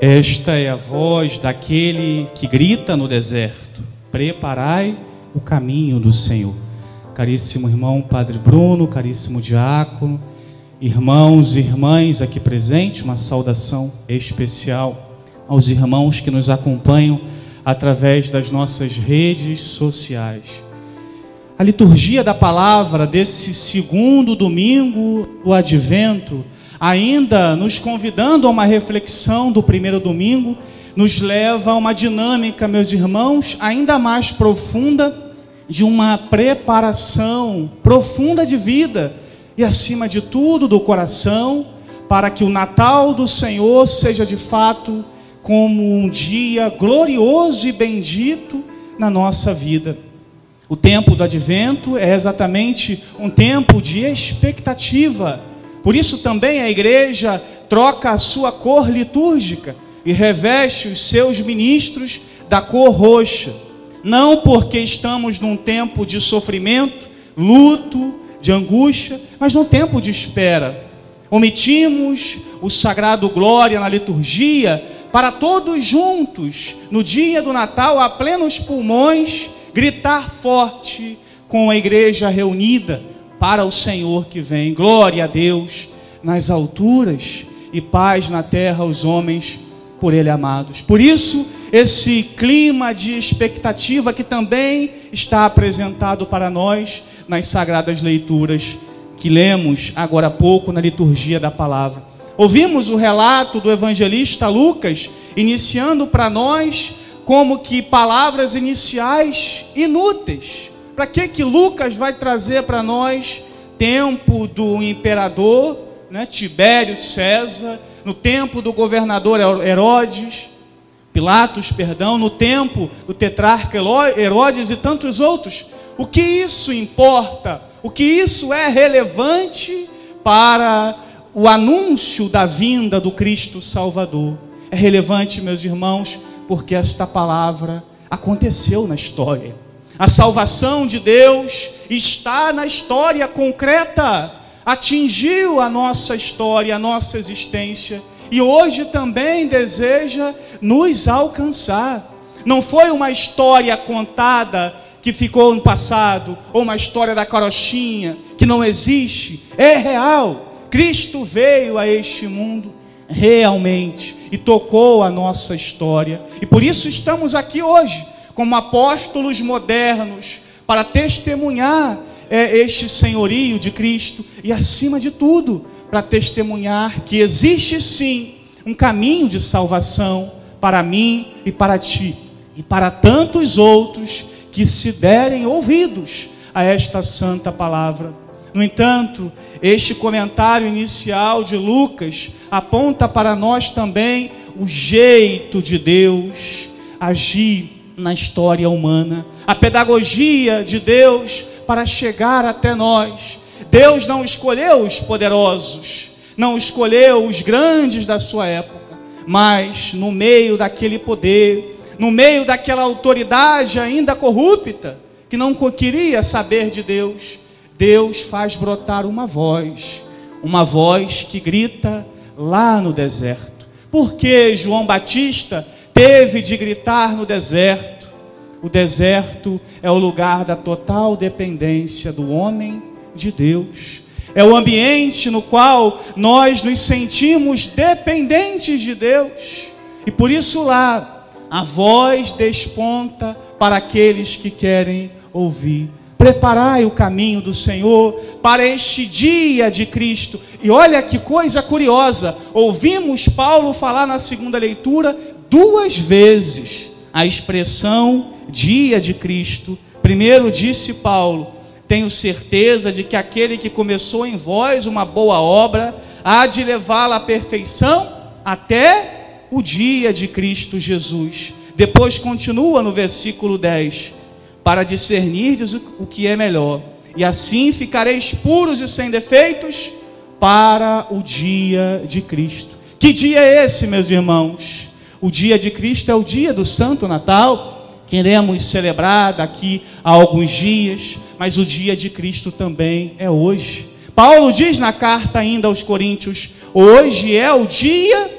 Esta é a voz daquele que grita no deserto: Preparai o caminho do Senhor. Caríssimo irmão Padre Bruno, caríssimo diácono, irmãos e irmãs aqui presentes, uma saudação especial aos irmãos que nos acompanham através das nossas redes sociais. A liturgia da palavra desse segundo domingo do advento ainda nos convidando a uma reflexão do primeiro domingo, nos leva a uma dinâmica, meus irmãos, ainda mais profunda, de uma preparação profunda de vida e, acima de tudo, do coração, para que o Natal do Senhor seja de fato como um dia glorioso e bendito na nossa vida. O tempo do advento é exatamente um tempo de expectativa por isso também a igreja troca a sua cor litúrgica e reveste os seus ministros da cor roxa. Não porque estamos num tempo de sofrimento, luto, de angústia, mas num tempo de espera. Omitimos o sagrado glória na liturgia para todos juntos, no dia do Natal, a plenos pulmões, gritar forte com a igreja reunida para o Senhor que vem. Glória a Deus nas alturas e paz na terra aos homens por Ele amados. Por isso, esse clima de expectativa que também está apresentado para nós nas sagradas leituras que lemos agora há pouco na liturgia da palavra. Ouvimos o relato do evangelista Lucas, iniciando para nós como que palavras iniciais inúteis, para que que Lucas vai trazer para nós tempo do imperador, né, Tibério César, no tempo do governador Herodes, Pilatos, perdão, no tempo do tetrarca Herodes e tantos outros. O que isso importa? O que isso é relevante para o anúncio da vinda do Cristo Salvador? É relevante, meus irmãos, porque esta palavra aconteceu na história. A salvação de Deus está na história concreta, atingiu a nossa história, a nossa existência e hoje também deseja nos alcançar. Não foi uma história contada que ficou no passado, ou uma história da carochinha que não existe, é real. Cristo veio a este mundo realmente e tocou a nossa história, e por isso estamos aqui hoje como apóstolos modernos, para testemunhar é, este senhorio de Cristo e, acima de tudo, para testemunhar que existe sim um caminho de salvação para mim e para ti, e para tantos outros que se derem ouvidos a esta santa palavra. No entanto, este comentário inicial de Lucas aponta para nós também o jeito de Deus agir na história humana, a pedagogia de Deus para chegar até nós. Deus não escolheu os poderosos, não escolheu os grandes da sua época, mas no meio daquele poder, no meio daquela autoridade ainda corrupta, que não queria saber de Deus, Deus faz brotar uma voz, uma voz que grita lá no deserto. Por que João Batista teve de gritar no deserto. O deserto é o lugar da total dependência do homem de Deus. É o ambiente no qual nós nos sentimos dependentes de Deus. E por isso lá a voz desponta para aqueles que querem ouvir. Preparai o caminho do Senhor para este dia de Cristo. E olha que coisa curiosa, ouvimos Paulo falar na segunda leitura duas vezes a expressão dia de Cristo. Primeiro disse Paulo: Tenho certeza de que aquele que começou em vós uma boa obra há de levá-la à perfeição até o dia de Cristo Jesus. Depois continua no versículo 10: Para discernirdes o que é melhor, e assim ficareis puros e sem defeitos para o dia de Cristo. Que dia é esse, meus irmãos? O dia de Cristo é o dia do Santo Natal. Queremos celebrar daqui a alguns dias, mas o dia de Cristo também é hoje. Paulo diz na carta ainda aos Coríntios: hoje é o dia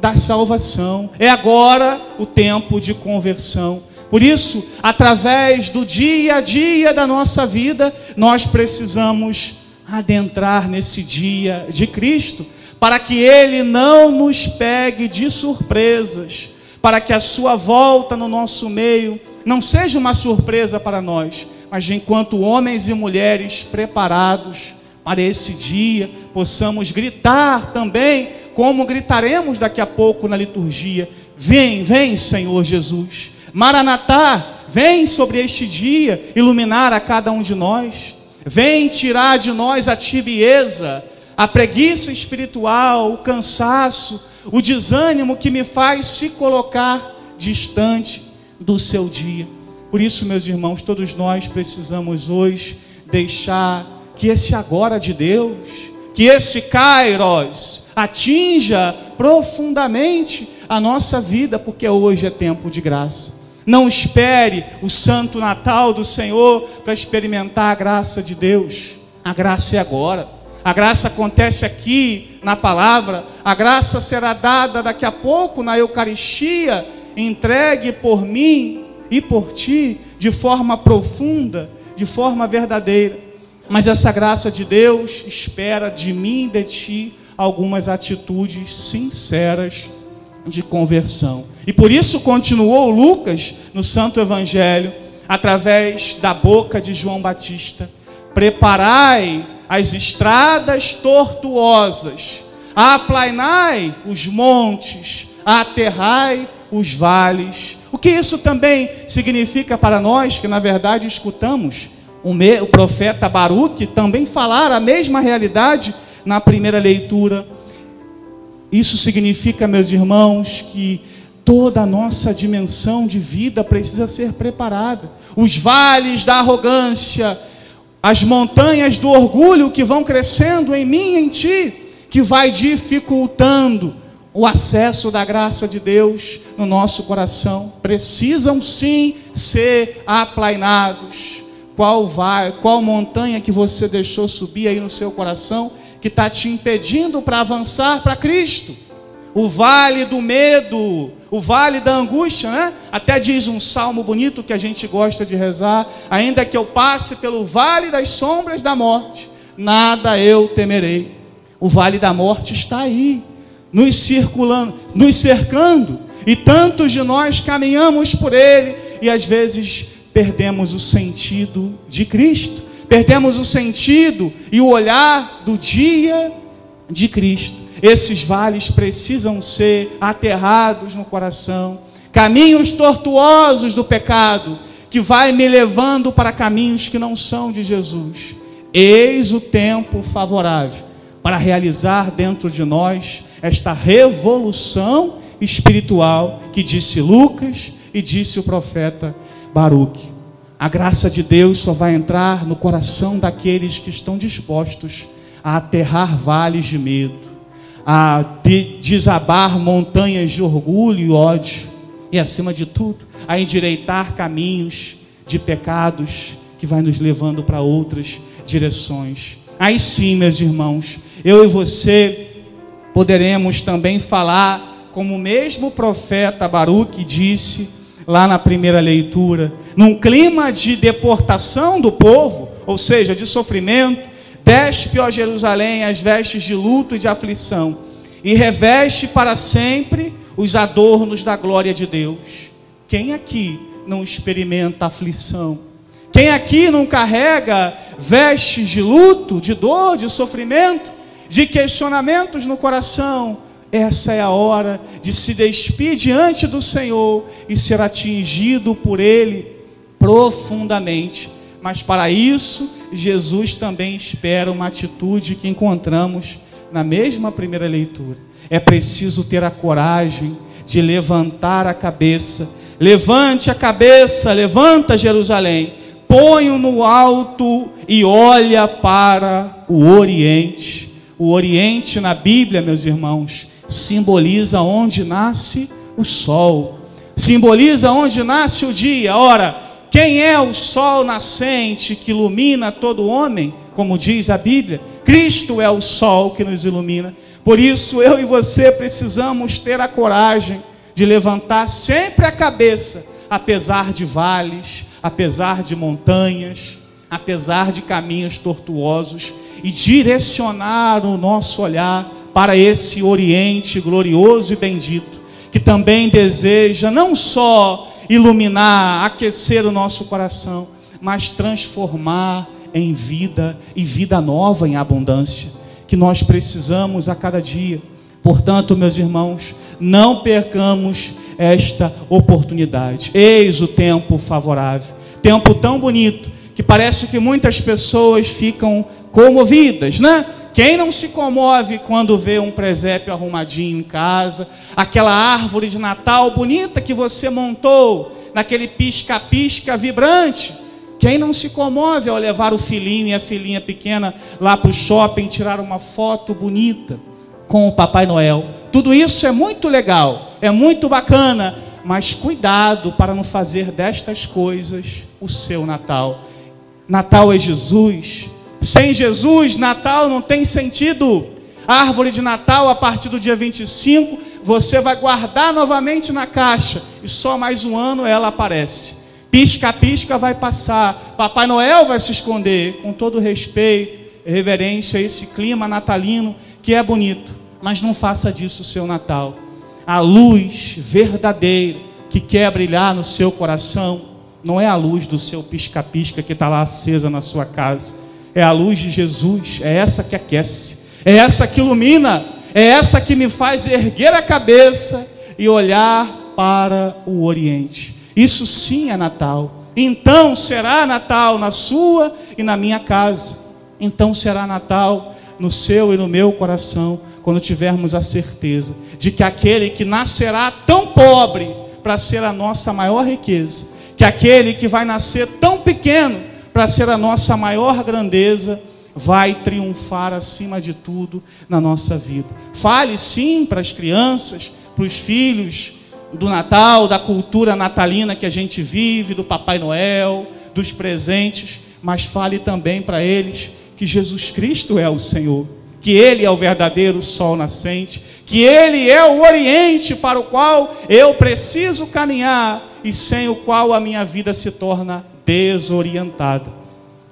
da salvação. É agora o tempo de conversão. Por isso, através do dia a dia da nossa vida, nós precisamos adentrar nesse dia de Cristo, para que Ele não nos pegue de surpresas, para que a Sua volta no nosso meio não seja uma surpresa para nós, mas enquanto homens e mulheres preparados para esse dia, possamos gritar também, como gritaremos daqui a pouco na liturgia: Vem, vem, Senhor Jesus. Maranatá, vem sobre este dia iluminar a cada um de nós. Vem tirar de nós a tibieza, a preguiça espiritual, o cansaço, o desânimo que me faz se colocar distante do seu dia. Por isso, meus irmãos, todos nós precisamos hoje deixar que esse agora de Deus, que esse Kairos atinja profundamente a nossa vida, porque hoje é tempo de graça. Não espere o santo Natal do Senhor para experimentar a graça de Deus. A graça é agora. A graça acontece aqui na palavra. A graça será dada daqui a pouco na Eucaristia, entregue por mim e por ti de forma profunda, de forma verdadeira. Mas essa graça de Deus espera de mim e de ti algumas atitudes sinceras de conversão. E por isso continuou Lucas no Santo Evangelho, através da boca de João Batista: Preparai as estradas tortuosas, aplainai os montes, aterrai os vales. O que isso também significa para nós, que na verdade escutamos o, profeta Baruque também falar a mesma realidade na primeira leitura isso significa, meus irmãos, que toda a nossa dimensão de vida precisa ser preparada. Os vales da arrogância, as montanhas do orgulho que vão crescendo em mim e em ti, que vai dificultando o acesso da graça de Deus no nosso coração, precisam sim ser aplainados. Qual vai, qual montanha que você deixou subir aí no seu coração? que está te impedindo para avançar para Cristo. O vale do medo, o vale da angústia, né? Até diz um salmo bonito que a gente gosta de rezar: ainda que eu passe pelo vale das sombras da morte, nada eu temerei. O vale da morte está aí, nos circulando, nos cercando, e tantos de nós caminhamos por ele e às vezes perdemos o sentido de Cristo perdemos o sentido e o olhar do dia de Cristo. Esses vales precisam ser aterrados no coração, caminhos tortuosos do pecado, que vai me levando para caminhos que não são de Jesus. Eis o tempo favorável para realizar dentro de nós esta revolução espiritual que disse Lucas e disse o profeta Baruque. A graça de Deus só vai entrar no coração daqueles que estão dispostos a aterrar vales de medo, a de desabar montanhas de orgulho e ódio, e acima de tudo, a endireitar caminhos de pecados que vai nos levando para outras direções. Aí sim, meus irmãos, eu e você poderemos também falar como o mesmo profeta Baruque disse lá na primeira leitura, num clima de deportação do povo, ou seja, de sofrimento, despe, ó Jerusalém, as vestes de luto e de aflição, e reveste para sempre os adornos da glória de Deus. Quem aqui não experimenta aflição? Quem aqui não carrega vestes de luto, de dor, de sofrimento, de questionamentos no coração? Essa é a hora de se despir diante do Senhor e ser atingido por Ele profundamente. Mas para isso, Jesus também espera uma atitude que encontramos na mesma primeira leitura. É preciso ter a coragem de levantar a cabeça. Levante a cabeça, levanta Jerusalém. Põe-o no alto e olha para o Oriente. O Oriente na Bíblia, meus irmãos, simboliza onde nasce o sol, simboliza onde nasce o dia. Ora, quem é o sol nascente que ilumina todo homem? Como diz a Bíblia, Cristo é o sol que nos ilumina. Por isso eu e você precisamos ter a coragem de levantar sempre a cabeça, apesar de vales, apesar de montanhas, apesar de caminhos tortuosos, e direcionar o nosso olhar para esse Oriente glorioso e bendito, que também deseja não só iluminar, aquecer o nosso coração, mas transformar em vida e vida nova em abundância, que nós precisamos a cada dia. Portanto, meus irmãos, não percamos esta oportunidade. Eis o tempo favorável, tempo tão bonito que parece que muitas pessoas ficam comovidas, né? Quem não se comove quando vê um presépio arrumadinho em casa, aquela árvore de Natal bonita que você montou, naquele pisca-pisca vibrante? Quem não se comove ao levar o filhinho e a filhinha pequena lá para o shopping tirar uma foto bonita com o Papai Noel? Tudo isso é muito legal, é muito bacana, mas cuidado para não fazer destas coisas o seu Natal. Natal é Jesus. Sem Jesus, Natal não tem sentido. A árvore de Natal, a partir do dia 25, você vai guardar novamente na caixa e só mais um ano ela aparece. Pisca-pisca vai passar, Papai Noel vai se esconder, com todo respeito reverência esse clima natalino que é bonito, mas não faça disso o seu Natal. A luz verdadeira que quer brilhar no seu coração não é a luz do seu pisca-pisca que está lá acesa na sua casa, é a luz de Jesus, é essa que aquece, é essa que ilumina, é essa que me faz erguer a cabeça e olhar para o Oriente. Isso sim é Natal. Então será Natal na sua e na minha casa. Então será Natal no seu e no meu coração, quando tivermos a certeza de que aquele que nascerá tão pobre para ser a nossa maior riqueza, que aquele que vai nascer tão pequeno para ser a nossa maior grandeza, vai triunfar acima de tudo na nossa vida. Fale sim para as crianças, para os filhos, do Natal, da cultura natalina que a gente vive, do Papai Noel, dos presentes, mas fale também para eles que Jesus Cristo é o Senhor, que Ele é o verdadeiro sol nascente, que Ele é o Oriente para o qual eu preciso caminhar e sem o qual a minha vida se torna desorientada.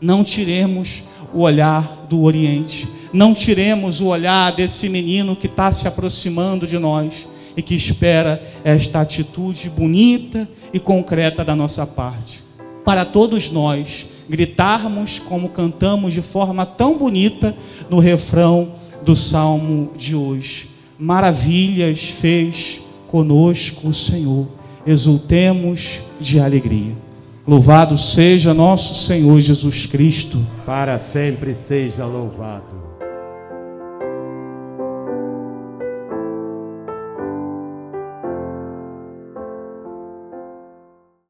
Não tiremos o olhar do Oriente, não tiremos o olhar desse menino que está se aproximando de nós e que espera esta atitude bonita e concreta da nossa parte. Para todos nós gritarmos como cantamos de forma tão bonita no refrão do salmo de hoje. Maravilhas fez conosco o Senhor, exultemos de alegria. Louvado seja nosso Senhor Jesus Cristo. Para sempre seja louvado.